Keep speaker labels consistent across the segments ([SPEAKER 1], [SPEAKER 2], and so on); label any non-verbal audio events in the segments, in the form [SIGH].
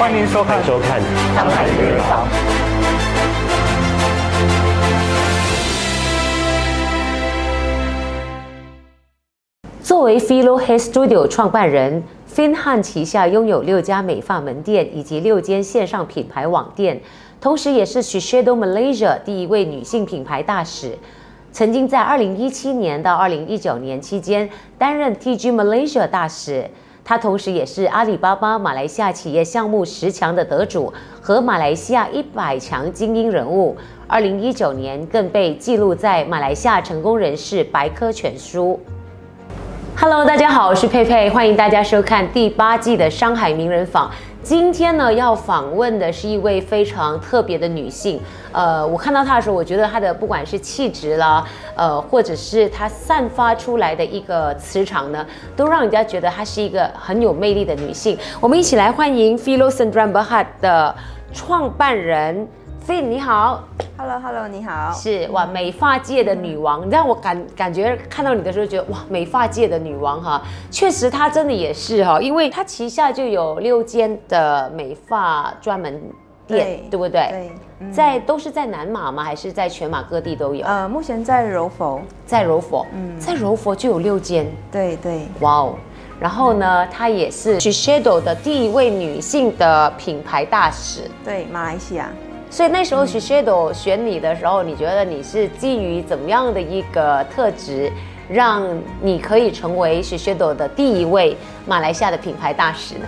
[SPEAKER 1] 欢迎收看，
[SPEAKER 2] 收看，海名人坊。作为 Philo Hair Studio 创办人，Fin Han 旗下拥有六家美发门店以及六间线上品牌网店，同时也是 Shiseido Malaysia 第一位女性品牌大使。曾经在二零一七年到二零一九年期间担任 TG Malaysia 大使。他同时也是阿里巴巴马来西亚企业项目十强的得主和马来西亚一百强精英人物。二零一九年更被记录在马来西亚成功人士百科全书。Hello，大家好，我是佩佩，欢迎大家收看第八季的《上海名人坊》。今天呢，要访问的是一位非常特别的女性。呃，我看到她的时候，我觉得她的不管是气质啦，呃，或者是她散发出来的一个磁场呢，都让人家觉得她是一个很有魅力的女性。我们一起来欢迎 Philo Sendran Berhad 的创办人。Fin，你好
[SPEAKER 3] ，Hello，Hello，你好，
[SPEAKER 2] 是哇，美发界的女王，让我感感觉看到你的时候，觉得哇，美发界的女王哈，确实她真的也是哈，因为她旗下就有六间的美发专门店，对不对？
[SPEAKER 3] 对，
[SPEAKER 2] 在都是在南马吗？还是在全马各地都有？
[SPEAKER 3] 呃，目前在柔佛，
[SPEAKER 2] 在柔佛，嗯，在柔佛就有六间，
[SPEAKER 3] 对对，
[SPEAKER 2] 哇哦，然后呢，她也是 Shiseido 的第一位女性的品牌大使，
[SPEAKER 3] 对，马来西亚。
[SPEAKER 2] 所以那时候 Shiseido 选你的时候，你觉得你是基于怎么样的一个特质，让你可以成为 Shiseido 的第一位马来西亚的品牌大使呢？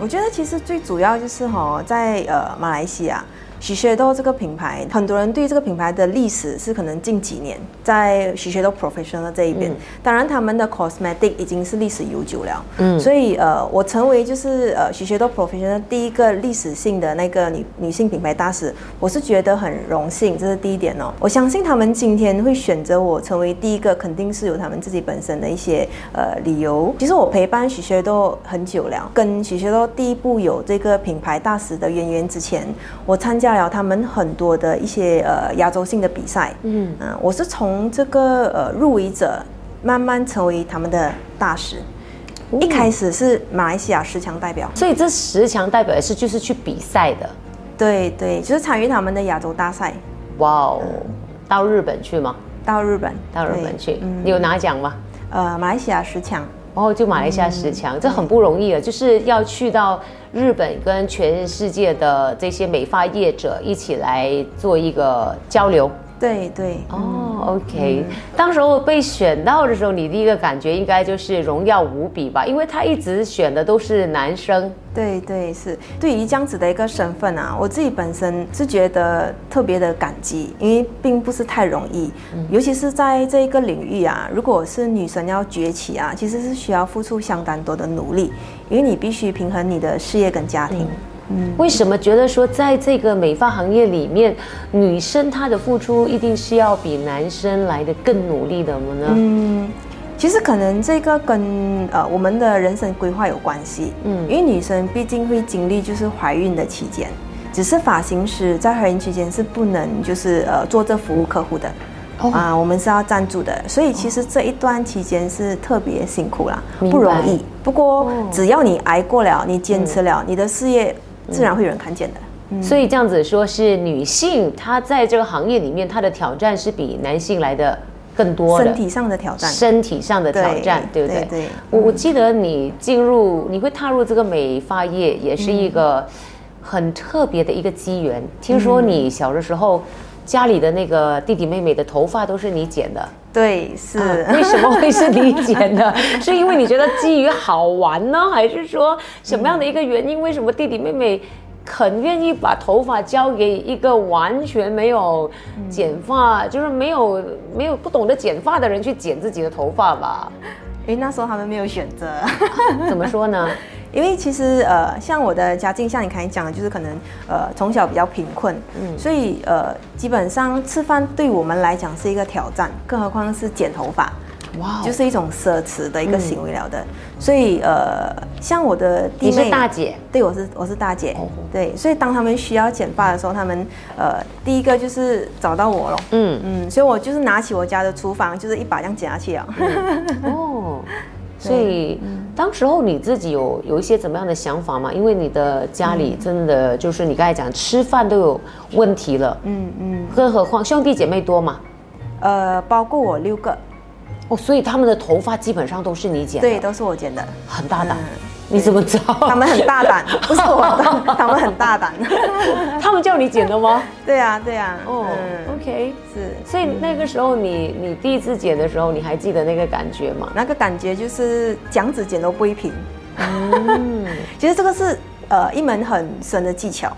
[SPEAKER 3] 我觉得其实最主要就是哈，在呃马来西亚。喜学豆这个品牌，很多人对这个品牌的历史是可能近几年在许学豆 professional 这一边，当然他们的 cosmetic 已经是历史悠久了。嗯，所以呃，我成为就是呃许学豆 professional 第一个历史性的那个女女性品牌大使，我是觉得很荣幸，这是第一点哦。我相信他们今天会选择我成为第一个，肯定是有他们自己本身的一些呃理由。其实我陪伴许学豆很久了，跟许学豆第一步有这个品牌大使的渊源之前，我参加。了他们很多的一些呃亚洲性的比赛，嗯嗯，我是从这个呃入围者慢慢成为他们的大使，一开始是马来西亚十强代表，
[SPEAKER 2] 所以这十强代表也是就是去比赛的，
[SPEAKER 3] 对对，就是参与他们的亚洲大赛。哇
[SPEAKER 2] 哦，到日本去吗？
[SPEAKER 3] 到日本，
[SPEAKER 2] 到日本去，你有拿奖吗？
[SPEAKER 3] 呃，马来西亚十强。
[SPEAKER 2] 然后就马来西亚十强，这很不容易了，就是要去到日本跟全世界的这些美发业者一起来做一个交流。
[SPEAKER 3] 对对
[SPEAKER 2] 哦，OK。当时候被选到的时候，你第一个感觉应该就是荣耀无比吧？因为他一直选的都是男生。
[SPEAKER 3] 对对是。对于这样子的一个身份啊，我自己本身是觉得特别的感激，因为并不是太容易，尤其是在这一个领域啊，如果是女生要崛起啊，其实是需要付出相当多的努力，因为你必须平衡你的事业跟家庭。
[SPEAKER 2] 为什么觉得说在这个美发行业里面，女生她的付出一定是要比男生来的更努力的呢？嗯，
[SPEAKER 3] 其实可能这个跟呃我们的人生规划有关系。嗯，因为女生毕竟会经历就是怀孕的期间，只是发型师在怀孕期间是不能就是呃做这服务客户的，啊，我们是要赞助的，所以其实这一段期间是特别辛苦啦，不容易。不过只要你挨过了，你坚持了，你的事业。自然会有人看见的，
[SPEAKER 2] 所以这样子说，是女性她在这个行业里面，她的挑战是比男性来的更多
[SPEAKER 3] 的身体上的挑战，
[SPEAKER 2] 身体上的挑战，对不对？对。我我记得你进入，你会踏入这个美发业，也是一个很特别的一个机缘。听说你小的时候，家里的那个弟弟妹妹的头发都是你剪的，
[SPEAKER 3] 对，是。
[SPEAKER 2] 为什么会是你剪的？[LAUGHS] 是因为你觉得基于好玩呢，还是说什么样的一个原因？为什么弟弟妹妹？肯愿意把头发交给一个完全没有剪发，就是没有没有不懂得剪发的人去剪自己的头发吧？
[SPEAKER 3] 因为那时候他们没有选择。[LAUGHS]
[SPEAKER 2] 怎么说呢？[LAUGHS]
[SPEAKER 3] 因为其实呃，像我的家境，像你刚才讲的，就是可能呃从小比较贫困，嗯，所以呃基本上吃饭对我们来讲是一个挑战，更何况是剪头发。哇，就是一种奢侈的一个行为了的，所以呃，像我的
[SPEAKER 2] 弟妹，大姐，
[SPEAKER 3] 对，我是我是大姐，对，所以当他们需要剪发的时候，他们呃，第一个就是找到我了，嗯。嗯，所以我就是拿起我家的厨房，就是一把这样剪下去啊。哦，[LAUGHS]
[SPEAKER 2] 所以。当时候你自己有有一些怎么样的想法吗？因为你的家里真的就是你刚才讲吃饭都有问题了，嗯嗯，更何况兄弟姐妹多嘛，
[SPEAKER 3] 呃，包括我六个，
[SPEAKER 2] 哦，所以他们的头发基本上都是你剪的，
[SPEAKER 3] 对，都是我剪的，
[SPEAKER 2] 很大胆。你怎么知道？
[SPEAKER 3] 他们很大胆，[LAUGHS] 不是我，他们很大胆。[LAUGHS]
[SPEAKER 2] 他们叫你剪的吗？[LAUGHS]
[SPEAKER 3] 对呀，对呀。哦
[SPEAKER 2] ，OK，
[SPEAKER 3] 是。
[SPEAKER 2] 所以那个时候，你你第一次剪的时候，你还记得那个感觉吗？
[SPEAKER 3] 那个感觉就是讲子剪都不会平。嗯，其实这个是呃一门很深的技巧。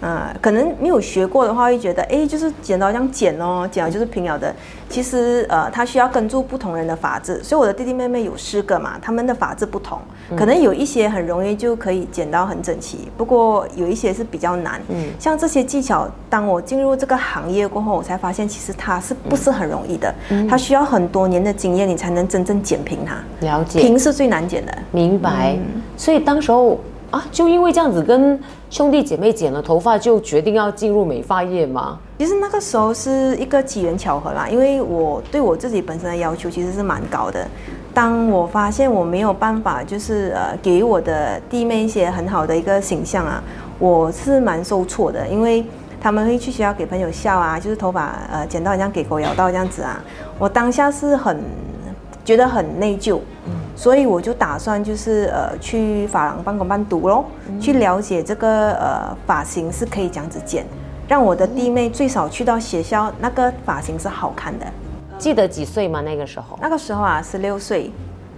[SPEAKER 3] 嗯，可能没有学过的话，会觉得哎，就是剪刀这样剪哦，剪了就是平了的。其实呃，它需要跟住不同人的发质，所以我的弟弟妹妹有四个嘛，他们的发质不同，可能有一些很容易就可以剪到很整齐，不过有一些是比较难。嗯，像这些技巧，当我进入这个行业过后，我才发现其实它是不是很容易的？嗯，它需要很多年的经验，你才能真正剪平它。
[SPEAKER 2] 了解，
[SPEAKER 3] 平是最难剪的。
[SPEAKER 2] 明白。所以当时候。啊，就因为这样子跟兄弟姐妹剪了头发，就决定要进入美发业吗？
[SPEAKER 3] 其实那个时候是一个机缘巧合啦，因为我对我自己本身的要求其实是蛮高的。当我发现我没有办法，就是呃，给我的弟妹一些很好的一个形象啊，我是蛮受挫的，因为他们会去学校给朋友笑啊，就是头发呃剪到好像给狗咬到这样子啊，我当下是很觉得很内疚。所以我就打算就是呃去发廊半工半读喽，去了解这个呃发型是可以这样子剪，让我的弟妹最少去到学校那个发型是好看的。
[SPEAKER 2] 记得几岁吗？那个时候？
[SPEAKER 3] 那个时候啊，十六岁，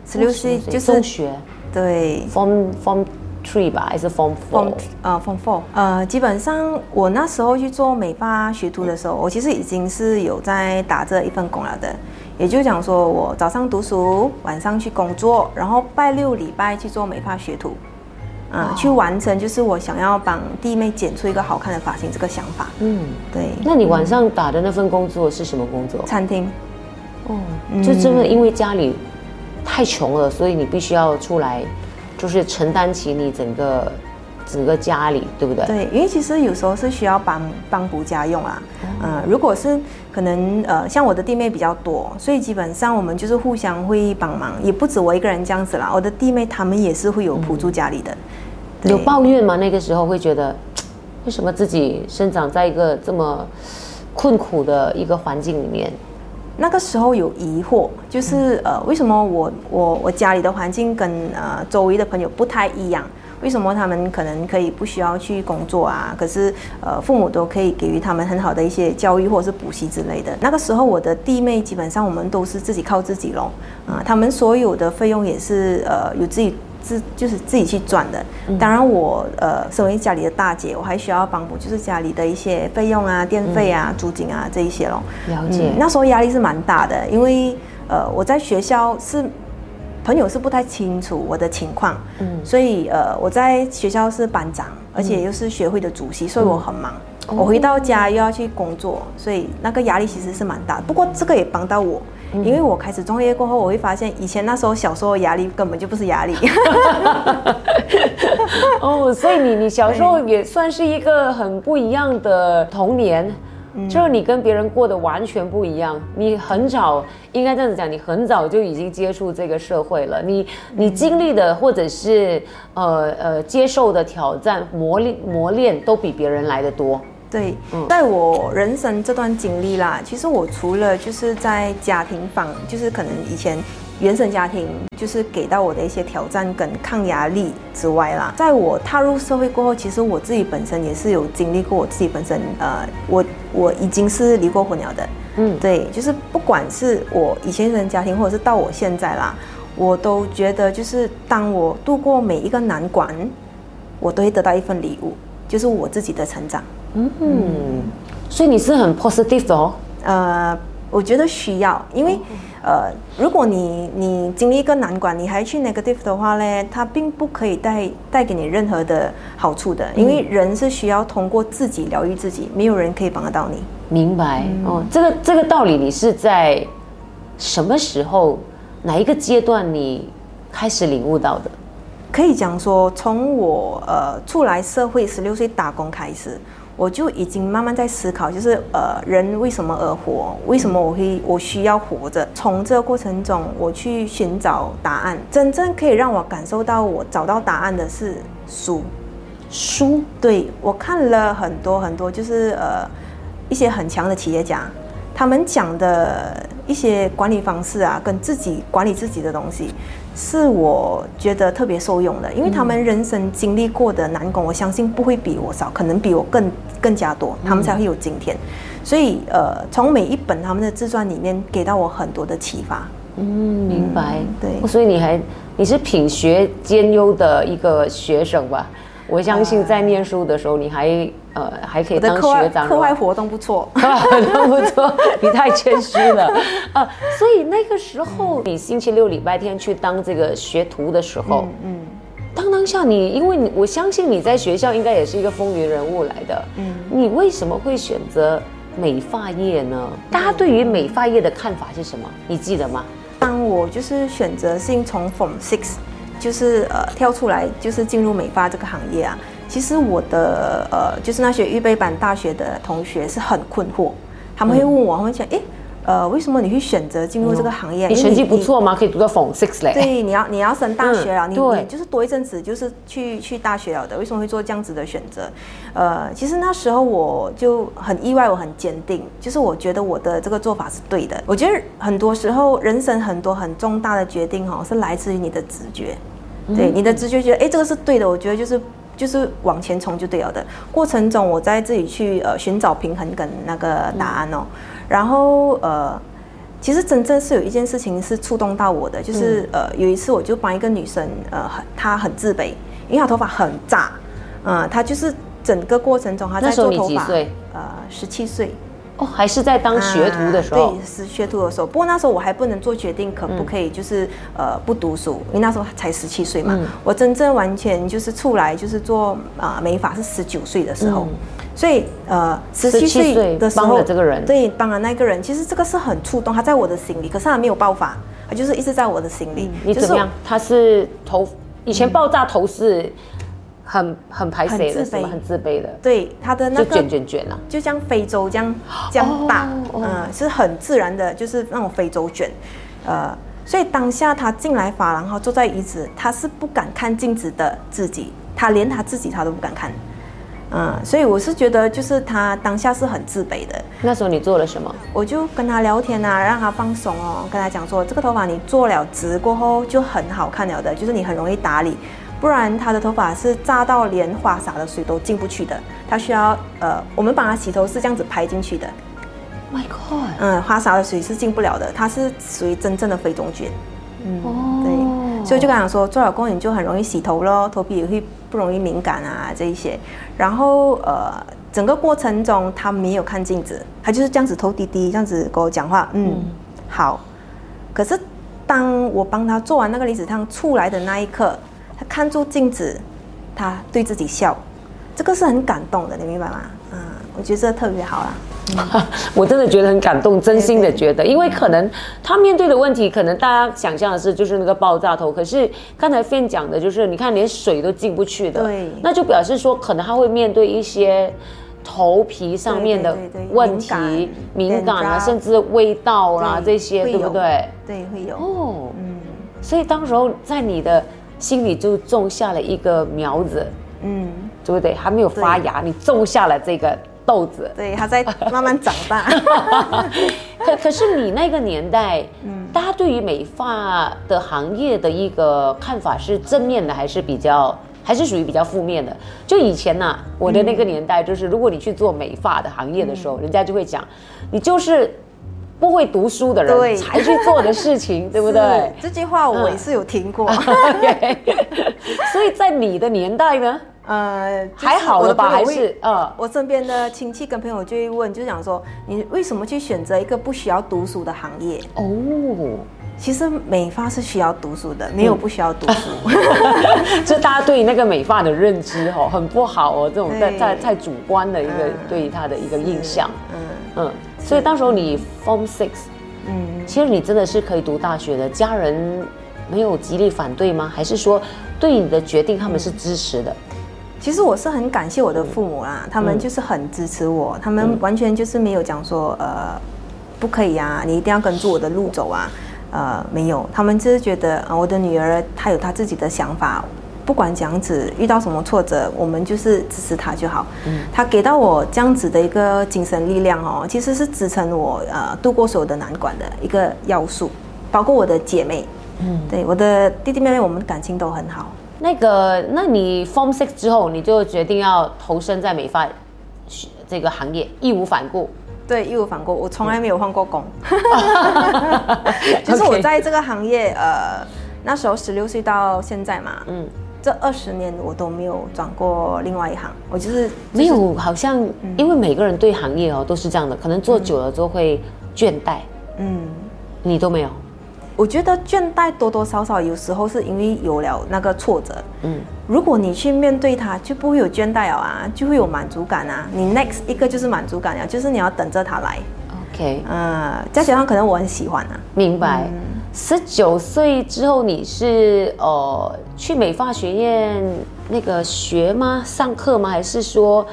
[SPEAKER 3] 十六岁
[SPEAKER 2] 就是中学，
[SPEAKER 3] 对
[SPEAKER 2] ，form form three 吧，还是 form four？
[SPEAKER 3] 呃，form four。呃，基本上我那时候去做美发学徒的时候，我其实已经是有在打这一份工了的。也就讲说，我早上读书，晚上去工作，然后拜六礼拜去做美发学徒，嗯，去完成就是我想要帮弟妹剪出一个好看的发型这个想法。嗯，对。
[SPEAKER 2] 那你晚上打的那份工作是什么工作？
[SPEAKER 3] 餐厅。
[SPEAKER 2] 哦，就真的因为家里太穷了，所以你必须要出来，就是承担起你整个。整个家里对不对？
[SPEAKER 3] 对，因为其实有时候是需要帮帮补家用啊。嗯，如果是可能呃，像我的弟妹比较多，所以基本上我们就是互相会帮忙，也不止我一个人这样子啦。我的弟妹他们也是会有辅助家里的。
[SPEAKER 2] 有抱怨吗？那个时候会觉得，为什么自己生长在一个这么困苦的一个环境里面？
[SPEAKER 3] 那个时候有疑惑，就是呃，为什么我我我家里的环境跟呃周围的朋友不太一样？为什么他们可能可以不需要去工作啊？可是，呃，父母都可以给予他们很好的一些教育或者是补习之类的。那个时候，我的弟妹基本上我们都是自己靠自己咯。啊，他们所有的费用也是呃有自己自就是自己去赚的。当然，我呃身为家里的大姐，我还需要帮补，就是家里的一些费用啊、电费啊、租金啊这一些咯。
[SPEAKER 2] 了解。
[SPEAKER 3] 那时候压力是蛮大的，因为呃我在学校是。朋友是不太清楚我的情况，嗯，所以呃，我在学校是班长，而且又是学会的主席，所以我很忙。我回到家又要去工作，所以那个压力其实是蛮大。不过这个也帮到我，因为我开始创业过后，我会发现以前那时候小时候压力根本就不是压力。[LAUGHS]
[SPEAKER 2] 哦，所以你你小时候也算是一个很不一样的童年。就是你跟别人过得完全不一样，你很早应该这样子讲，你很早就已经接触这个社会了。你你经历的或者是呃呃接受的挑战磨练磨练都比别人来的多。
[SPEAKER 3] 对，在我人生这段经历啦，其实我除了就是在家庭方，就是可能以前。原生家庭就是给到我的一些挑战跟抗压力之外啦，在我踏入社会过后，其实我自己本身也是有经历过，我自己本身呃，我我已经是离过婚了的，嗯，对，就是不管是我以前原生家庭，或者是到我现在啦，我都觉得就是当我度过每一个难关，我都会得到一份礼物，就是我自己的成长。嗯，
[SPEAKER 2] 所以你是很 positive 哦。
[SPEAKER 3] 呃，我觉得需要，因为。呃，如果你你经历一个难关，你还去 negative 的话呢，它并不可以带带给你任何的好处的，因为人是需要通过自己疗愈自己，没有人可以帮得到你。
[SPEAKER 2] 明白哦，这个这个道理你是在什么时候哪一个阶段你开始领悟到的？
[SPEAKER 3] 可以讲说，从我呃出来社会十六岁打工开始。我就已经慢慢在思考，就是呃，人为什么而活？为什么我会我需要活着？从这个过程中，我去寻找答案。真正可以让我感受到我找到答案的是书。
[SPEAKER 2] 书，
[SPEAKER 3] 对我看了很多很多，就是呃一些很强的企业家，他们讲的一些管理方式啊，跟自己管理自己的东西，是我觉得特别受用的，因为他们人生经历过的难关，我相信不会比我少，可能比我更更加多，他们才会有今天。所以呃，从每一本他们的自传里面，给到我很多的启发。
[SPEAKER 2] 嗯，明白。
[SPEAKER 3] 对，
[SPEAKER 2] 所以你还你是品学兼优的一个学生吧？我相信在念书的时候，你还呃还可以当学长。
[SPEAKER 3] 课外活动不错，
[SPEAKER 2] 课外活动不错，你太谦虚了 [LAUGHS] 啊！所以那个时候，你星期六、礼拜天去当这个学徒的时候，嗯，当当下你，因为我相信你在学校应该也是一个风云人物来的，嗯，你为什么会选择美发业呢？大家对于美发业的看法是什么？你记得吗？
[SPEAKER 3] 当我就是选择性从 Form Six。就是呃跳出来，就是进入美发这个行业啊。其实我的呃就是那些预备班大学的同学是很困惑，他们会问我，他们讲，哎。呃，为什么你会选择进入这个行业？
[SPEAKER 2] 你成绩不错吗？可以读到 Form Six 嘞。
[SPEAKER 3] 对，你要你要升大学了，你你就是多一阵子就是去去大学了的。为什么会做这样子的选择？呃，其实那时候我就很意外，我很坚定，就是我觉得我的这个做法是对的。我觉得很多时候人生很多很重大的决定哈，是来自于你的直觉。对，你的直觉觉得哎，这个是对的，我觉得就是就是往前冲就对了的。过程中我在自己去呃寻找平衡跟那个答案哦。然后呃，其实真正是有一件事情是触动到我的，就是呃有一次我就帮一个女生呃她很自卑，因为她头发很炸，嗯，她就是整个过程中她在做头发，呃十七岁。
[SPEAKER 2] 哦，还是在当学徒的时候，
[SPEAKER 3] 对，是学徒的时候。不过那时候我还不能做决定，可不可以就是呃不读书，因为那时候才十七岁嘛。我真正完全就是出来就是做啊美发是十九岁的时候，所以呃
[SPEAKER 2] 十七岁的时候帮了这个人，
[SPEAKER 3] 对，帮了那个人。其实这个是很触动，他在我的心里，可是他没有爆发，他就是一直在我的心里。
[SPEAKER 2] 你怎么样？他是头以前爆炸头是。很很排斥的，什么很自卑的，
[SPEAKER 3] 对他的那个
[SPEAKER 2] 卷卷卷啊，
[SPEAKER 3] 就像非洲这样这样大，嗯，是很自然的，就是那种非洲卷，呃，所以当下他进来发廊后，坐在椅子，他是不敢看镜子的自己，他连他自己他都不敢看，嗯，所以我是觉得就是他当下是很自卑的。
[SPEAKER 2] 那时候你做了什么？
[SPEAKER 3] 我就跟他聊天啊，让他放松哦，跟他讲说，这个头发你做了直过后就很好看了的，就是你很容易打理。不然他的头发是炸到连花洒的水都进不去的，他需要呃，我们帮他洗头是这样子拍进去的。
[SPEAKER 2] My God！
[SPEAKER 3] 嗯，花洒的水是进不了的，它是属于真正的非中卷。嗯，对，所以就跟他说，做老公你就很容易洗头咯，头皮也会不容易敏感啊这一些。然后呃，整个过程中他没有看镜子，他就是这样子头低低这样子跟我讲话。嗯，好。可是当我帮他做完那个离子烫出来的那一刻。他看住镜子，他对自己笑，这个是很感动的，你明白吗？嗯，我觉得这特别好啦。[LAUGHS]
[SPEAKER 2] 我真的觉得很感动，真心的觉得，因为可能他面对的问题，可能大家想象的是就是那个爆炸头，可是刚才 Fan 讲的就是，你看连水都进不去的，
[SPEAKER 3] 对，
[SPEAKER 2] 那就表示说可能他会面对一些头皮上面的问题，敏感啊，甚至味道啦这些，对不对？
[SPEAKER 3] 对，会有。哦，
[SPEAKER 2] 嗯，所以当时候在你的。心里就种下了一个苗子，嗯，对不对？还没有发芽，你种下了这个豆子，
[SPEAKER 3] 对，它在慢慢长大。[LAUGHS]
[SPEAKER 2] 可可是你那个年代，嗯，大家对于美发的行业的一个看法是正面的，还是比较，还是属于比较负面的？就以前呢，我的那个年代，就是如果你去做美发的行业的时候，人家就会讲，你就是。不会读书的人才去做的事情，[LAUGHS] 对不对？
[SPEAKER 3] 这句话我也是有听过。[LAUGHS]
[SPEAKER 2] 所以在你的年代呢，呃，还好了吧？还是
[SPEAKER 3] 呃，我身边的亲戚跟朋友就会问，就讲说，你为什么去选择一个不需要读书的行业？哦，其实美发是需要读书的，没有不需要读书。[LAUGHS]
[SPEAKER 2] 就大家对那个美发的认知哦，很不好哦，这种太太太主观的一个对于他的一个印象。嗯嗯。所以到时候你 Form Six，嗯，其实你真的是可以读大学的，家人没有极力反对吗？还是说对你的决定他们是支持的？
[SPEAKER 3] 其实我是很感谢我的父母啦，他们就是很支持我，他们完全就是没有讲说呃不可以啊，你一定要跟住我的路走啊，呃没有，他们只是觉得啊我的女儿她有她自己的想法。不管这样子遇到什么挫折，我们就是支持他就好。嗯，他给到我这样子的一个精神力量哦，其实是支撑我呃度过所有的难关的一个要素，包括我的姐妹。嗯，对，我的弟弟妹妹，我们感情都很好。
[SPEAKER 2] 那个，那你 Form Six 之后，你就决定要投身在美发这个行业，义无反顾。
[SPEAKER 3] 对，义无反顾，我从来没有换过工。[LAUGHS] 就是我在这个行业，呃，那时候十六岁到现在嘛，嗯。这二十年我都没有转过另外一行，我就是
[SPEAKER 2] 没有，好像因为每个人对行业哦都是这样的，可能做久了之后会倦怠。嗯，你都没有？
[SPEAKER 3] 我觉得倦怠多多少少有时候是因为有了那个挫折。嗯，如果你去面对它，就不会有倦怠了啊，就会有满足感啊。你 next 一个就是满足感呀，就是你要等着它来。
[SPEAKER 2] OK，
[SPEAKER 3] 嗯，再加上可能我很喜欢啊。
[SPEAKER 2] 明白。十九岁之后，你是呃去美发学院那个学吗？上课吗？还是说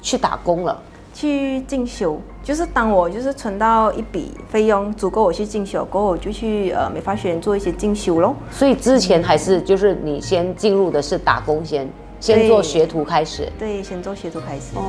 [SPEAKER 2] 去打工了？
[SPEAKER 3] 去进修，就是当我就是存到一笔费用足够我去进修，过后我就去呃美发学院做一些进修咯。
[SPEAKER 2] 所以之前还是就是你先进入的是打工先，先做学徒开始。
[SPEAKER 3] 对，先做学徒开始。哦。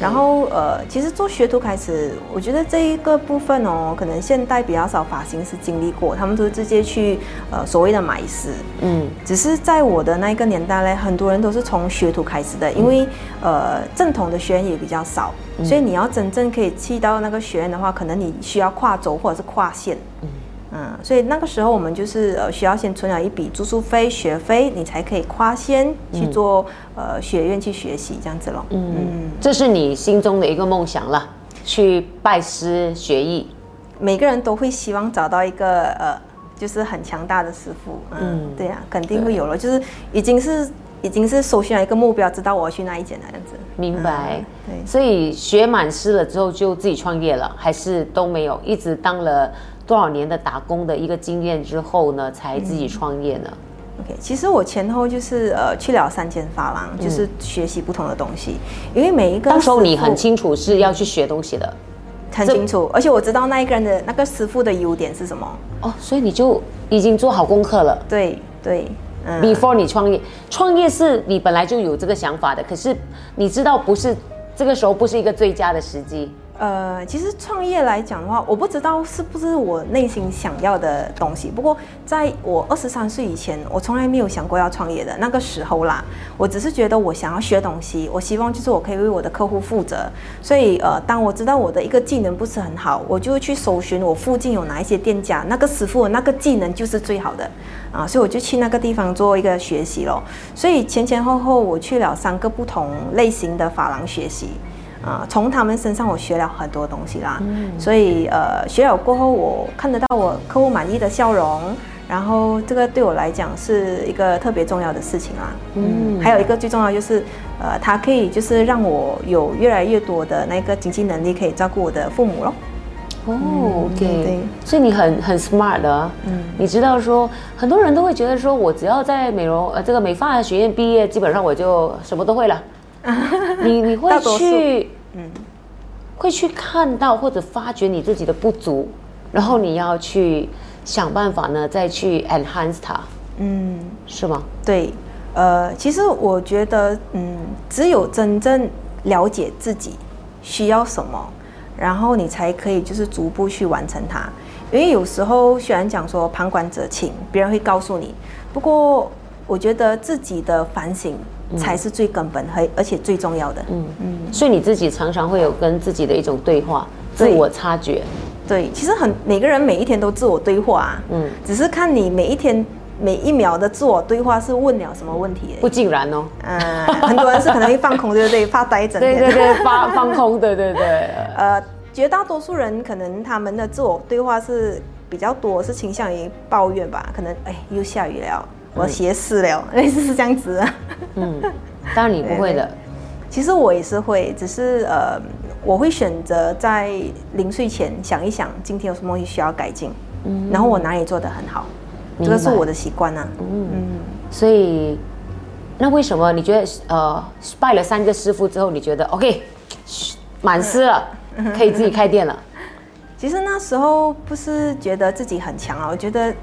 [SPEAKER 3] 然后呃，其实做学徒开始，我觉得这一个部分哦，可能现代比较少发型师经历过，他们都直接去呃所谓的买师。嗯，只是在我的那一个年代呢，很多人都是从学徒开始的，因为呃正统的学员也比较少，所以你要真正可以去到那个学院的话，可能你需要跨州或者是跨县。嗯。嗯，所以那个时候我们就是呃需要先存了一笔住宿费、学费，你才可以跨先去做呃学院去学习这样子咯。
[SPEAKER 2] 嗯，这是你心中的一个梦想了，去拜师学艺。
[SPEAKER 3] 每个人都会希望找到一个呃，就是很强大的师傅。嗯，对呀，肯定会有了，就是已经是已经是首选了一个目标，知道我要去哪一间那样子。
[SPEAKER 2] 明白。对，所以学满师了之后就自己创业了，还是都没有，一直当了。多少年的打工的一个经验之后呢，才自己创业呢
[SPEAKER 3] ？OK，其实我前后就是呃去了三间发廊，就是学习不同的东西。因为每一个
[SPEAKER 2] 到时候你很清楚是要去学东西的，
[SPEAKER 3] 很清楚，而且我知道那一个人的那个师傅的优点是什么。哦，
[SPEAKER 2] 所以你就已经做好功课了。
[SPEAKER 3] 对对，
[SPEAKER 2] 嗯。Before 你创业，创业是你本来就有这个想法的，可是你知道不是这个时候不是一个最佳的时机。
[SPEAKER 3] 呃，其实创业来讲的话，我不知道是不是我内心想要的东西。不过，在我二十三岁以前，我从来没有想过要创业的那个时候啦。我只是觉得我想要学东西，我希望就是我可以为我的客户负责。所以，呃，当我知道我的一个技能不是很好，我就去搜寻我附近有哪一些店家，那个师傅那个技能就是最好的啊，所以我就去那个地方做一个学习咯。所以前前后后我去了三个不同类型的发廊学习。啊，从他们身上我学了很多东西啦，所以呃，学了过后我看得到我客户满意的笑容，然后这个对我来讲是一个特别重要的事情啦。嗯，还有一个最重要就是，呃，它可以就是让我有越来越多的那个经济能力，可以照顾我的父母咯。
[SPEAKER 2] 哦对，所以你很很 smart 的，嗯，你知道说很多人都会觉得说我只要在美容呃这个美发学院毕业，基本上我就什么都会了。[LAUGHS] 你你会去，嗯，会去看到或者发掘你自己的不足，然后你要去想办法呢，再去 enhance 它，嗯，是吗？
[SPEAKER 3] 对，呃，其实我觉得，嗯，只有真正了解自己需要什么，然后你才可以就是逐步去完成它。因为有时候虽然讲说旁观者清，别人会告诉你，不过我觉得自己的反省。才是最根本和而且最重要的。嗯
[SPEAKER 2] 嗯，所以你自己常常会有跟自己的一种对话，自我察觉。
[SPEAKER 3] 对，其实很每个人每一天都自我对话啊。嗯，只是看你每一天每一秒的自我对话是问了什么问题。
[SPEAKER 2] 不尽然哦。
[SPEAKER 3] 嗯，很多人是可能会放空，对不对？发呆整天。
[SPEAKER 2] 对对对，发放空，对对对。[LAUGHS] 呃，
[SPEAKER 3] 绝大多数人可能他们的自我对话是比较多，是倾向于抱怨吧？可能哎，又下雨了。我斜死了，类似是这样子。
[SPEAKER 2] 嗯，当然你不会的。[LAUGHS]
[SPEAKER 3] 其实我也是会，只是呃，我会选择在临睡前想一想，今天有什么东西需要改进，嗯，然后我哪里做的很好，这个是我的习惯啊。嗯
[SPEAKER 2] 嗯，所以那为什么你觉得呃拜了三个师傅之后，你觉得 OK 满师了，[LAUGHS] 可以自己开店了？
[SPEAKER 3] 其实那时候不是觉得自己很强啊，我觉得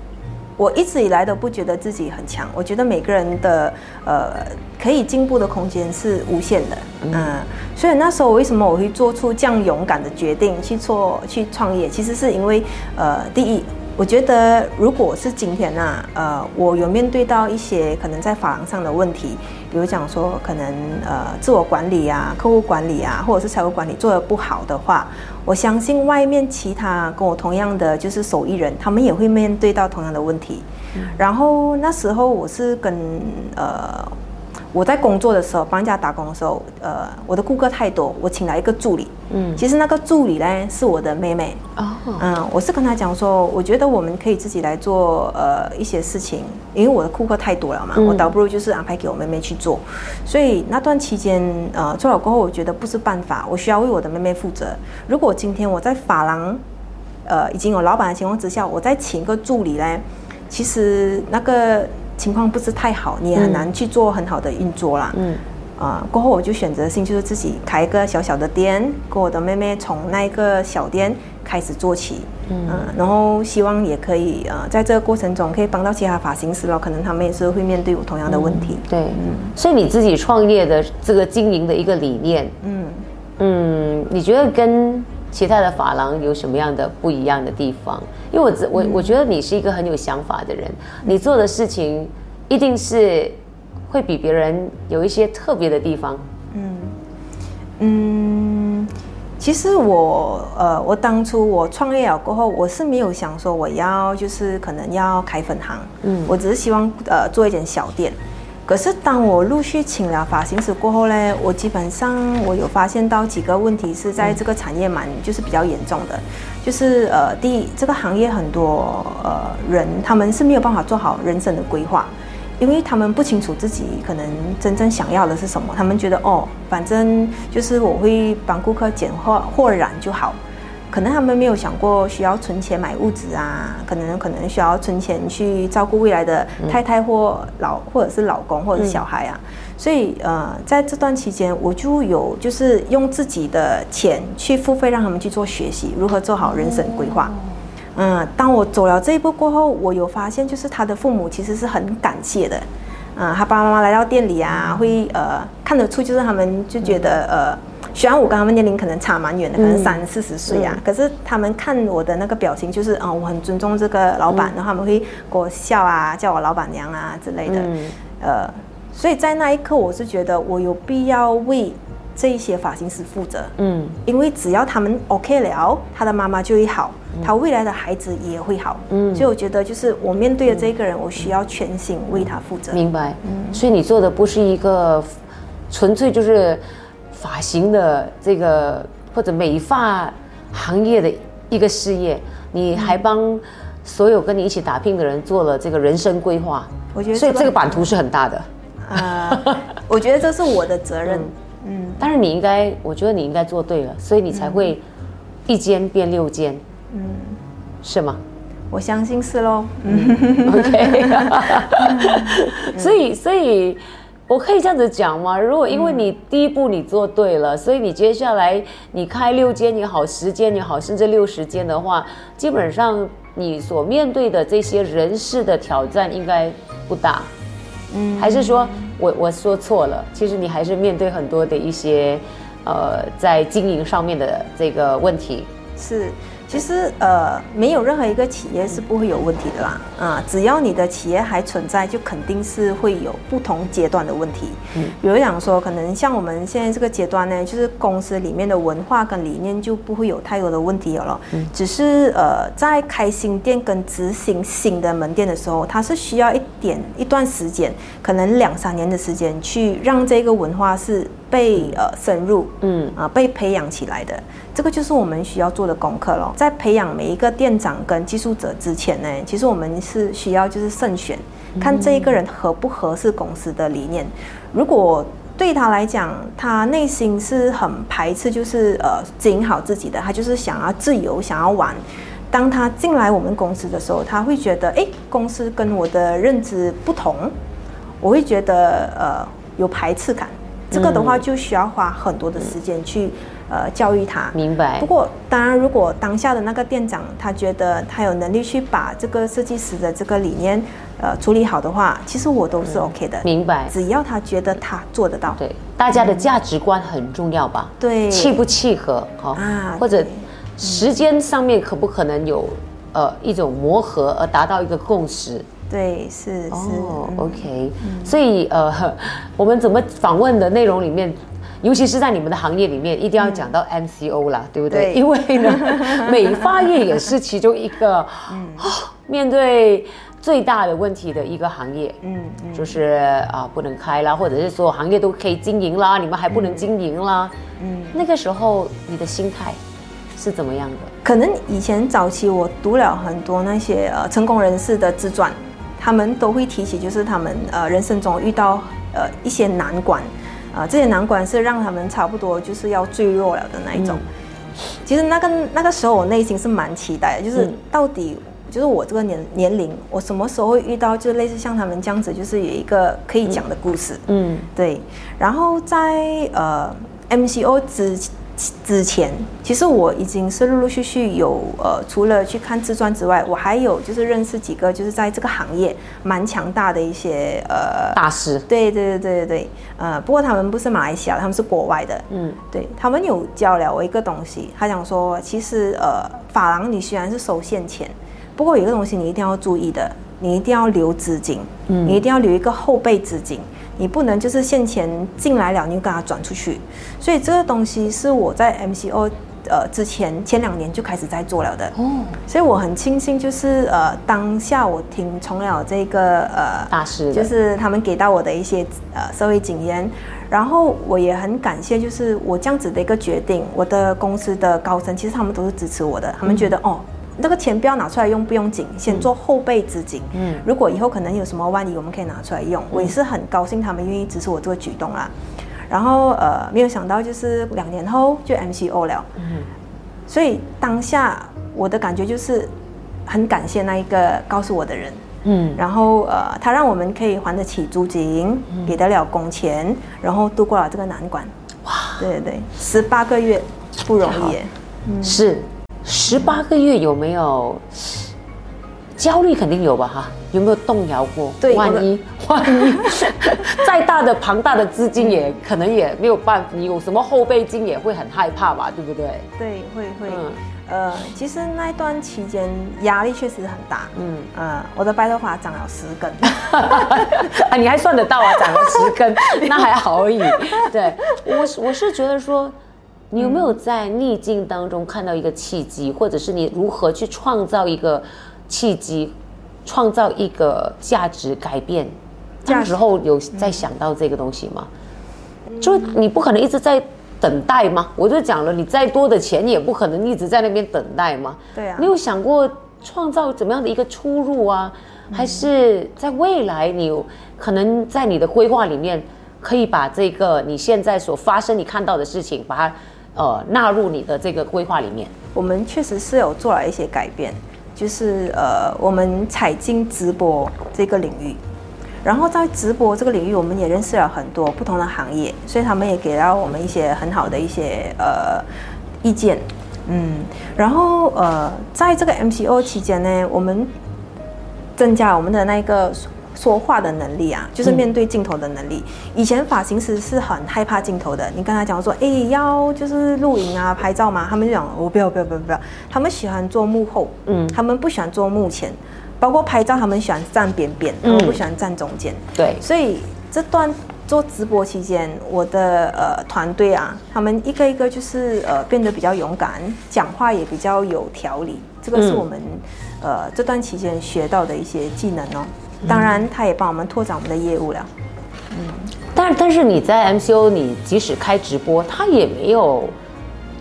[SPEAKER 3] 我一直以来都不觉得自己很强。我觉得每个人的呃可以进步的空间是无限的，嗯，所以那时候为什么我会做出这样勇敢的决定去做去创业？其实是因为呃，第一。我觉得，如果是今天呢，呃，我有面对到一些可能在法郎上的问题，比如讲说，可能呃，自我管理啊、客户管理啊，或者是财务管理做得不好的话，我相信外面其他跟我同样的就是手艺人，他们也会面对到同样的问题。然后那时候我是跟呃。我在工作的时候，帮人家打工的时候，呃，我的顾客太多，我请来一个助理。嗯，其实那个助理呢是我的妹妹。哦，嗯，我是跟她讲说，我觉得我们可以自己来做呃一些事情，因为我的顾客太多了嘛，我倒不如就是安排给我妹妹去做。所以那段期间，呃，做了过后，我觉得不是办法，我需要为我的妹妹负责。如果今天我在法郎，呃，已经有老板的情况之下，我再请一个助理呢，其实那个。情况不是太好，你也很难去做很好的运作啦。嗯，啊，过后我就选择性就是自己开一个小小的店，跟我的妹妹从那一个小店开始做起。嗯，然后希望也可以呃，在这个过程中可以帮到其他发型师咯，可能他们也是会面对我同样的问题。
[SPEAKER 2] 对，嗯，所以你自己创业的这个经营的一个理念，嗯嗯，你觉得跟？其他的发廊有什么样的不一样的地方？因为我我我觉得你是一个很有想法的人，你做的事情一定是会比别人有一些特别的地方。嗯
[SPEAKER 3] 嗯，其实我呃，我当初我创业了过后，我是没有想说我要就是可能要开分行，嗯，我只是希望呃做一间小店。可是当我陆续请了发型师过后呢，我基本上我有发现到几个问题是在这个产业蛮就是比较严重的，就是呃第一这个行业很多呃人他们是没有办法做好人生的规划，因为他们不清楚自己可能真正想要的是什么，他们觉得哦反正就是我会帮顾客剪或或染就好。可能他们没有想过需要存钱买物质啊，可能可能需要存钱去照顾未来的太太或老或者是老公或者是小孩啊，所以呃在这段期间我就有就是用自己的钱去付费让他们去做学习，如何做好人生规划。嗯，当我走了这一步过后，我有发现就是他的父母其实是很感谢的，嗯，他爸爸妈妈来到店里啊，会呃看得出就是他们就觉得呃。虽然我跟他们年龄可能差蛮远的，可能三四十岁啊，可是他们看我的那个表情，就是啊，我很尊重这个老板，然后他们会给我笑啊，叫我老板娘啊之类的。呃，所以在那一刻，我是觉得我有必要为这一些发型师负责。嗯，因为只要他们 OK 了，他的妈妈就会好，他未来的孩子也会好。嗯，所以我觉得就是我面对的这个人，我需要全心为他负责。
[SPEAKER 2] 明白。嗯，所以你做的不是一个纯粹就是。发型的这个或者美发行业的一个事业，你还帮所有跟你一起打拼的人做了这个人生规划，我觉得，所以这个版图是很大的。啊，
[SPEAKER 3] 我觉得这是我的责任。
[SPEAKER 2] 嗯，但是你应该，我觉得你应该做对了，所以你才会一间变六间。嗯，是吗？
[SPEAKER 3] 我相信是喽。
[SPEAKER 2] OK。[LAUGHS] 所以，所以。我可以这样子讲吗？如果因为你第一步你做对了，所以你接下来你开六间也好，十间也好，甚至六十间的话，基本上你所面对的这些人事的挑战应该不大。嗯，还是说我我说错了？其实你还是面对很多的一些，呃，在经营上面的这个问题。
[SPEAKER 3] 是。其实呃，没有任何一个企业是不会有问题的啦，啊，只要你的企业还存在，就肯定是会有不同阶段的问题。嗯，比如讲说，可能像我们现在这个阶段呢，就是公司里面的文化跟理念就不会有太多的问题有了。嗯，只是呃，在开新店跟执行新的门店的时候，它是需要一点一段时间，可能两三年的时间，去让这个文化是。被呃深入，嗯啊被培养起来的，这个就是我们需要做的功课咯。在培养每一个店长跟技术者之前呢，其实我们是需要就是慎选，看这一个人合不合适公司的理念。如果对他来讲，他内心是很排斥，就是呃经营好自己的，他就是想要自由，想要玩。当他进来我们公司的时候，他会觉得，哎，公司跟我的认知不同。我会觉得呃有排斥感。这个的话就需要花很多的时间去呃教育他。
[SPEAKER 2] 明白。
[SPEAKER 3] 不过当然，如果当下的那个店长他觉得他有能力去把这个设计师的这个理念呃处理好的话，其实我都是 OK 的。
[SPEAKER 2] 明白。
[SPEAKER 3] 只要他觉得他做得到。
[SPEAKER 2] 对，大家的价值观很重要吧？
[SPEAKER 3] 对。
[SPEAKER 2] 契不契合？好啊。或者时间上面可不可能有呃一种磨合而达到一个共识？
[SPEAKER 3] 对，是是
[SPEAKER 2] ，OK，所以呃，我们怎么访问的内容里面，尤其是在你们的行业里面，一定要讲到 MCO 啦，对不对？因为呢，[LAUGHS] 美发业也是其中一个 [LAUGHS] 面对最大的问题的一个行业，嗯，就是啊不能开啦，或者是所有行业都可以经营啦，你们还不能经营啦，嗯，那个时候你的心态是怎么样的？
[SPEAKER 3] 可能以前早期我读了很多那些呃成功人士的自传。他们都会提起，就是他们呃人生中遇到呃一些难关，啊这些难关是让他们差不多就是要坠落了的那一种。其实那个那个时候我内心是蛮期待的，就是到底就是我这个年年龄，我什么时候会遇到就类似像他们这样子，就是有一个可以讲的故事。嗯，对。然后在呃 MCO 之。之前，其实我已经是陆陆续续有呃，除了去看自传之外，我还有就是认识几个就是在这个行业蛮强大的一些呃
[SPEAKER 2] 大师。
[SPEAKER 3] 对对对对对对，呃，不过他们不是马来西亚，他们是国外的。嗯，对他们有教了我一个东西，他讲说，其实呃，法郎你虽然是收现钱，不过有一个东西你一定要注意的，你一定要留资金，嗯，你一定要留一个后备资金。你不能就是现钱进来了，你就给它转出去，所以这个东西是我在 MCO 呃之前前两年就开始在做了的。哦，所以我很庆幸，就是呃当下我听从了这个呃
[SPEAKER 2] 大师，
[SPEAKER 3] 就是他们给到我的一些呃社会经验，然后我也很感谢，就是我这样子的一个决定，我的公司的高层其实他们都是支持我的，他们觉得哦。那个钱不要拿出来用，不用紧，先做后备资金。嗯，如果以后可能有什么万一，我们可以拿出来用。我也是很高兴他们愿意支持我这个举动啦。然后呃，没有想到就是两年后就 MCO 了。嗯，所以当下我的感觉就是很感谢那一个告诉我的人。嗯，然后呃，他让我们可以还得起租金，给得了工钱，然后度过了这个难关。哇，对对对，十八个月不容易。
[SPEAKER 2] 嗯，是。十八个月有没有焦虑？肯定有吧，哈，有没有动摇过？
[SPEAKER 3] 对，
[SPEAKER 2] 万一 [LAUGHS] 万一 [LAUGHS] 再大的庞大的资金也可能也没有办法，你有什么后备金也会很害怕吧，对不对？
[SPEAKER 3] 对，会会。呃，其实那一段期间压力确实很大。嗯呃，我的白头发长了十根，[LAUGHS]
[SPEAKER 2] 啊，你还算得到啊，长了十根，那还好而已。对我我是觉得说。你有没有在逆境当中看到一个契机，或者是你如何去创造一个契机，创造一个价值改变？这时候有在想到这个东西吗？就你不可能一直在等待吗？我就讲了，你再多的钱也不可能一直在那边等待吗？
[SPEAKER 3] 对啊。
[SPEAKER 2] 你有想过创造怎么样的一个出入啊？还是在未来你有可能在你的规划里面可以把这个你现在所发生你看到的事情把它。呃，纳入你的这个规划里面，
[SPEAKER 3] 我们确实是有做了一些改变，就是呃，我们踩进直播这个领域，然后在直播这个领域，我们也认识了很多不同的行业，所以他们也给了我们一些很好的一些呃意见，嗯，然后呃，在这个 MCO 期间呢，我们增加我们的那个。说话的能力啊，就是面对镜头的能力。以前发型师是很害怕镜头的，你跟他讲说，哎，要就是录影啊、拍照嘛，他们就讲，我不要、不要、不要、不要。他们喜欢做幕后，嗯，他们不喜欢做幕前，包括拍照，他们喜欢站边边，他们不喜欢站中间。
[SPEAKER 2] 对，
[SPEAKER 3] 所以这段做直播期间，我的呃团队啊，他们一个一个就是呃变得比较勇敢，讲话也比较有条理。这个是我们呃这段期间学到的一些技能哦。当然，他也帮我们拓展我们的业务了。
[SPEAKER 2] 嗯，但但是你在 MCO，你即使开直播，他也没有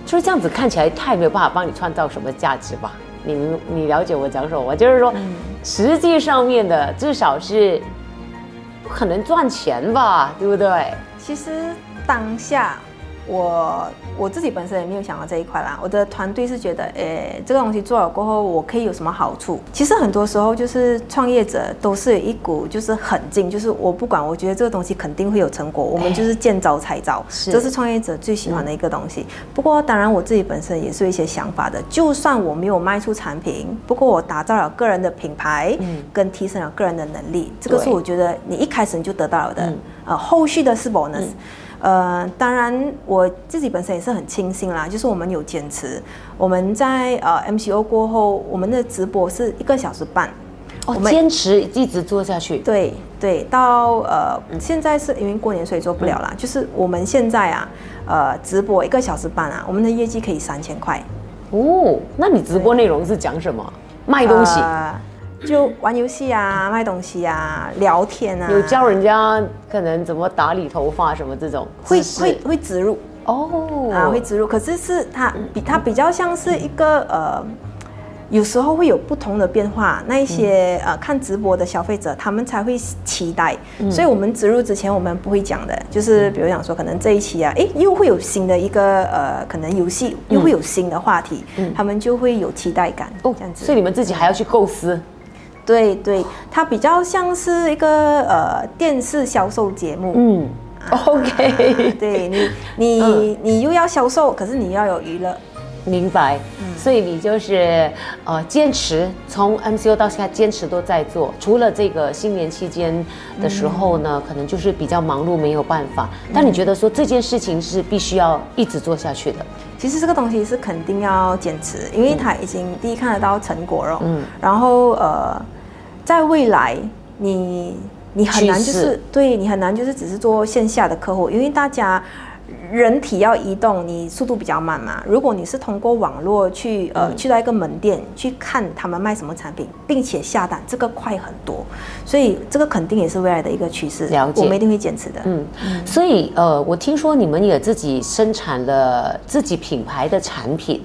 [SPEAKER 2] 就是这样子看起来，他也没有办法帮你创造什么价值吧？你你了解我讲什么？就是说，实际上面的至少是不可能赚钱吧？对不对？
[SPEAKER 3] 其实当下我我自己本身也没有想到这一块啦。我的团队是觉得，诶，这个东西做了过后，我可以有什么好处？其实很多时候就是创业者都是有一股就是狠劲，就是我不管，我觉得这个东西肯定会有成果，我们就是见招拆招，这是创业者最喜欢的一个东西。不过当然我自己本身也是有一些想法的，就算我没有卖出产品，不过我打造了个人的品牌，嗯，跟提升了个人的能力，这个是我觉得你一开始你就得到了的，呃，后续的是 bonus。呃，当然我自己本身也是很庆幸啦，就是我们有坚持。我们在呃 MCO 过后，我们的直播是一个小时半，
[SPEAKER 2] 哦，坚持一直做下去。
[SPEAKER 3] 对对，到呃现在是因为过年所以做不了啦。就是我们现在啊，呃，直播一个小时半啊，我们的业绩可以三千块。
[SPEAKER 2] 哦，那你直播内容是讲什么？卖东西。
[SPEAKER 3] 就玩游戏啊，卖东西啊，聊天啊，
[SPEAKER 2] 有教人家可能怎么打理头发什么这种，
[SPEAKER 3] 会会会植入哦啊，会植入。可是是它比它比较像是一个呃，有时候会有不同的变化。那一些呃看直播的消费者，他们才会期待。所以我们植入之前，我们不会讲的，就是比如讲说，可能这一期啊，哎，又会有新的一个呃，可能游戏又会有新的话题，他们就会有期待感哦，这样子。
[SPEAKER 2] 所以你们自己还要去构思。
[SPEAKER 3] 对对，它比较像是一个呃电视销售节目。嗯
[SPEAKER 2] ，OK，[LAUGHS]
[SPEAKER 3] 对你你你又要销售，可是你要有娱乐。
[SPEAKER 2] 明白。嗯，所以你就是呃坚持，从 MCO 到现在坚持都在做。除了这个新年期间的时候呢，可能就是比较忙碌，没有办法。但你觉得说这件事情是必须要一直做下去的？
[SPEAKER 3] 其实这个东西是肯定要坚持，因为它已经第一看得到成果了。嗯，然后呃。在未来，你你很难就是对你很难就是只是做线下的客户，因为大家人体要移动，你速度比较慢嘛。如果你是通过网络去呃去到一个门店去看他们卖什么产品，并且下单，这个快很多。所以这个肯定也是未来的一个趋势。
[SPEAKER 2] 了解，
[SPEAKER 3] 我们一定会坚持的。嗯，
[SPEAKER 2] 所以呃，我听说你们也自己生产了自己品牌的产品。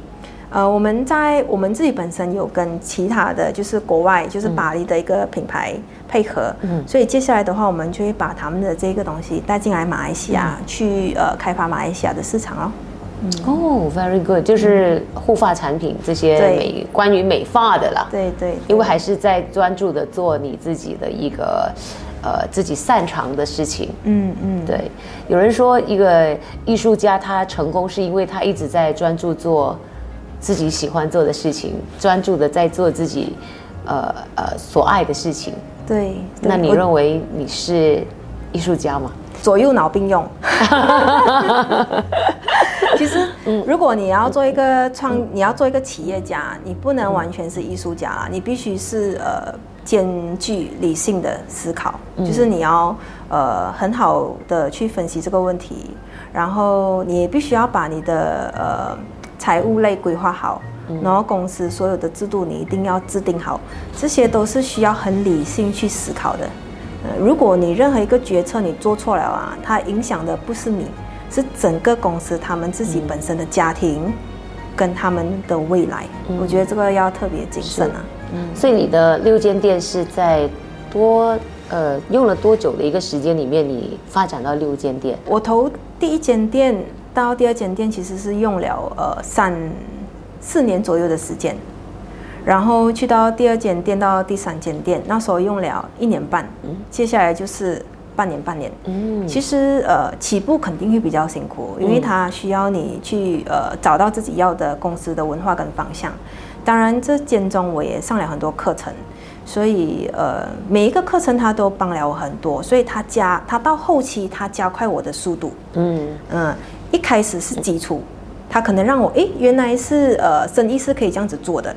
[SPEAKER 3] 呃，我们在我们自己本身有跟其他的就是国外，就是巴黎的一个品牌配合，嗯，所以接下来的话，我们就会把他们的这个东西带进来马来西亚，去呃开发马来西亚的市场哦。
[SPEAKER 2] 哦，very good，就是护发产品这些美关于美发的啦。
[SPEAKER 3] 对对，
[SPEAKER 2] 因为还是在专注的做你自己的一个呃自己擅长的事情。嗯嗯，对。有人说一个艺术家他成功是因为他一直在专注做。自己喜欢做的事情，专注的在做自己，呃呃所爱的事情。
[SPEAKER 3] 对，
[SPEAKER 2] 那你认为你是艺术家吗？
[SPEAKER 3] 左右脑并用。[LAUGHS] 其实，如果你要做一个创，你要做一个企业家，你不能完全是艺术家啦，你必须是呃兼具理性的思考，就是你要呃很好的去分析这个问题，然后你也必须要把你的呃。财务类规划好，然后公司所有的制度你一定要制定好，这些都是需要很理性去思考的。呃，如果你任何一个决策你做错了啊，它影响的不是你，是整个公司他们自己本身的家庭跟他们的未来。我觉得这个要特别谨慎啊。
[SPEAKER 2] 嗯，所以你的六间店是在多呃用了多久的一个时间里面，你发展到六间店？
[SPEAKER 3] 我投第一间店。到第二间店其实是用了呃三四年左右的时间，然后去到第二间店到第三间店，那时候用了一年半，接下来就是半年半年。嗯，其实呃起步肯定会比较辛苦，因为它需要你去呃找到自己要的公司的文化跟方向。当然这间中我也上了很多课程，所以呃每一个课程他都帮了我很多，所以他加他到后期他加快我的速度。嗯嗯。一开始是基础，他可能让我诶，原来是呃生意是可以这样子做的。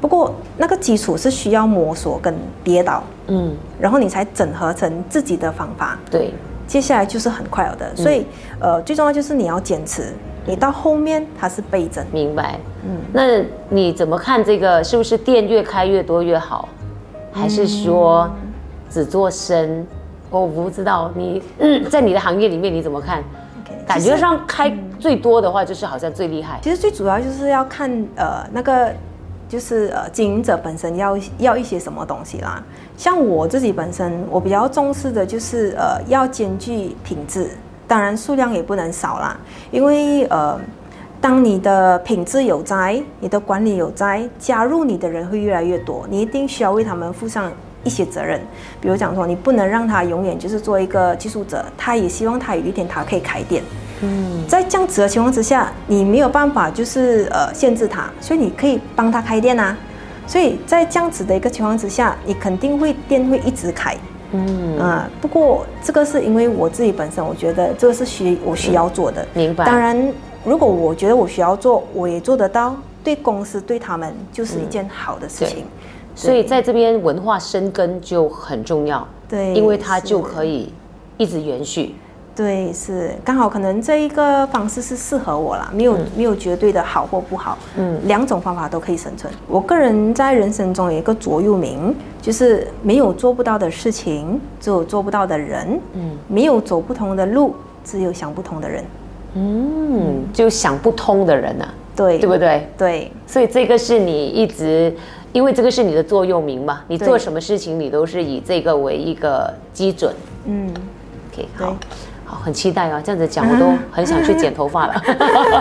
[SPEAKER 3] 不过那个基础是需要摸索跟跌倒，嗯，然后你才整合成自己的方法。
[SPEAKER 2] 对，
[SPEAKER 3] 接下来就是很快的。所以呃，最重要就是你要坚持，你到后面它是倍增。
[SPEAKER 2] 明白。嗯，那你怎么看这个？是不是店越开越多越好？还是说只做生？我不知道你嗯在你的行业里面你怎么看？感觉上开最多的话，就是好像最厉害。
[SPEAKER 3] 其实最主要就是要看呃那个，就是呃经营者本身要要一些什么东西啦。像我自己本身，我比较重视的就是呃要兼具品质当然数量也不能少啦，因为呃，当你的品质有在，你的管理有在，加入你的人会越来越多，你一定需要为他们负上一些责任。比如讲说，你不能让他永远就是做一个技术者，他也希望他有一天他可以开店。嗯，在这样子的情况之下，你没有办法就是呃限制他，所以你可以帮他开店啊。所以在这样子的一个情况之下，你肯定会店会一直开。嗯啊，不过这个是因为我自己本身，我觉得这个是需我需要做的。
[SPEAKER 2] 明白。
[SPEAKER 3] 当然，如果我觉得我需要做，我也做得到，对公司对他们就是一件好的事情。
[SPEAKER 2] 所以在这边文化生根就很重要。
[SPEAKER 3] 对，
[SPEAKER 2] 因为它就可以一直延续。
[SPEAKER 3] 对，是刚好可能这一个方式是适合我啦，没有没有绝对的好或不好，嗯，两种方法都可以生存。我个人在人生中有一个座右铭，就是没有做不到的事情，只有做不到的人，嗯，没有走不同的路，只有想不通的人，
[SPEAKER 2] 嗯，就想不通的人呐，
[SPEAKER 3] 对，
[SPEAKER 2] 对不对？
[SPEAKER 3] 对，
[SPEAKER 2] 所以这个是你一直，因为这个是你的座右铭嘛，你做什么事情你都是以这个为一个基准，嗯，OK，好。好，很期待啊！这样子讲，我都 [LAUGHS] 很想去剪头发了。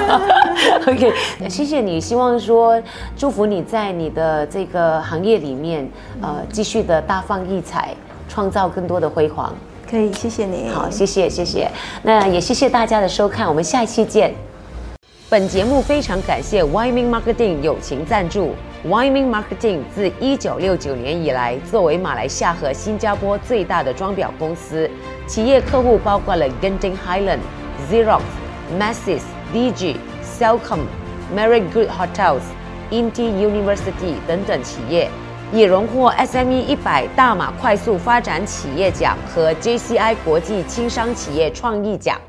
[SPEAKER 2] [LAUGHS] OK，谢谢你，希望说祝福你在你的这个行业里面，呃，继续的大放异彩，创造更多的辉煌。
[SPEAKER 3] 可以，谢谢你。
[SPEAKER 2] 好，谢谢，谢谢。那也谢谢大家的收看，我们下一期见。本节目非常感谢 Wyoming Marketing 友情赞助。Wyoming Marketing 自一九六九年以来，作为马来西亚和新加坡最大的装裱公司，企业客户包括了 Genting Highland、Xerox、Masses、DG、Cellcom、Marriott Good Hotels、Inti University 等等企业，也荣获 SME 一百大马快速发展企业奖和 JCI 国际轻商企业创意奖。